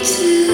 to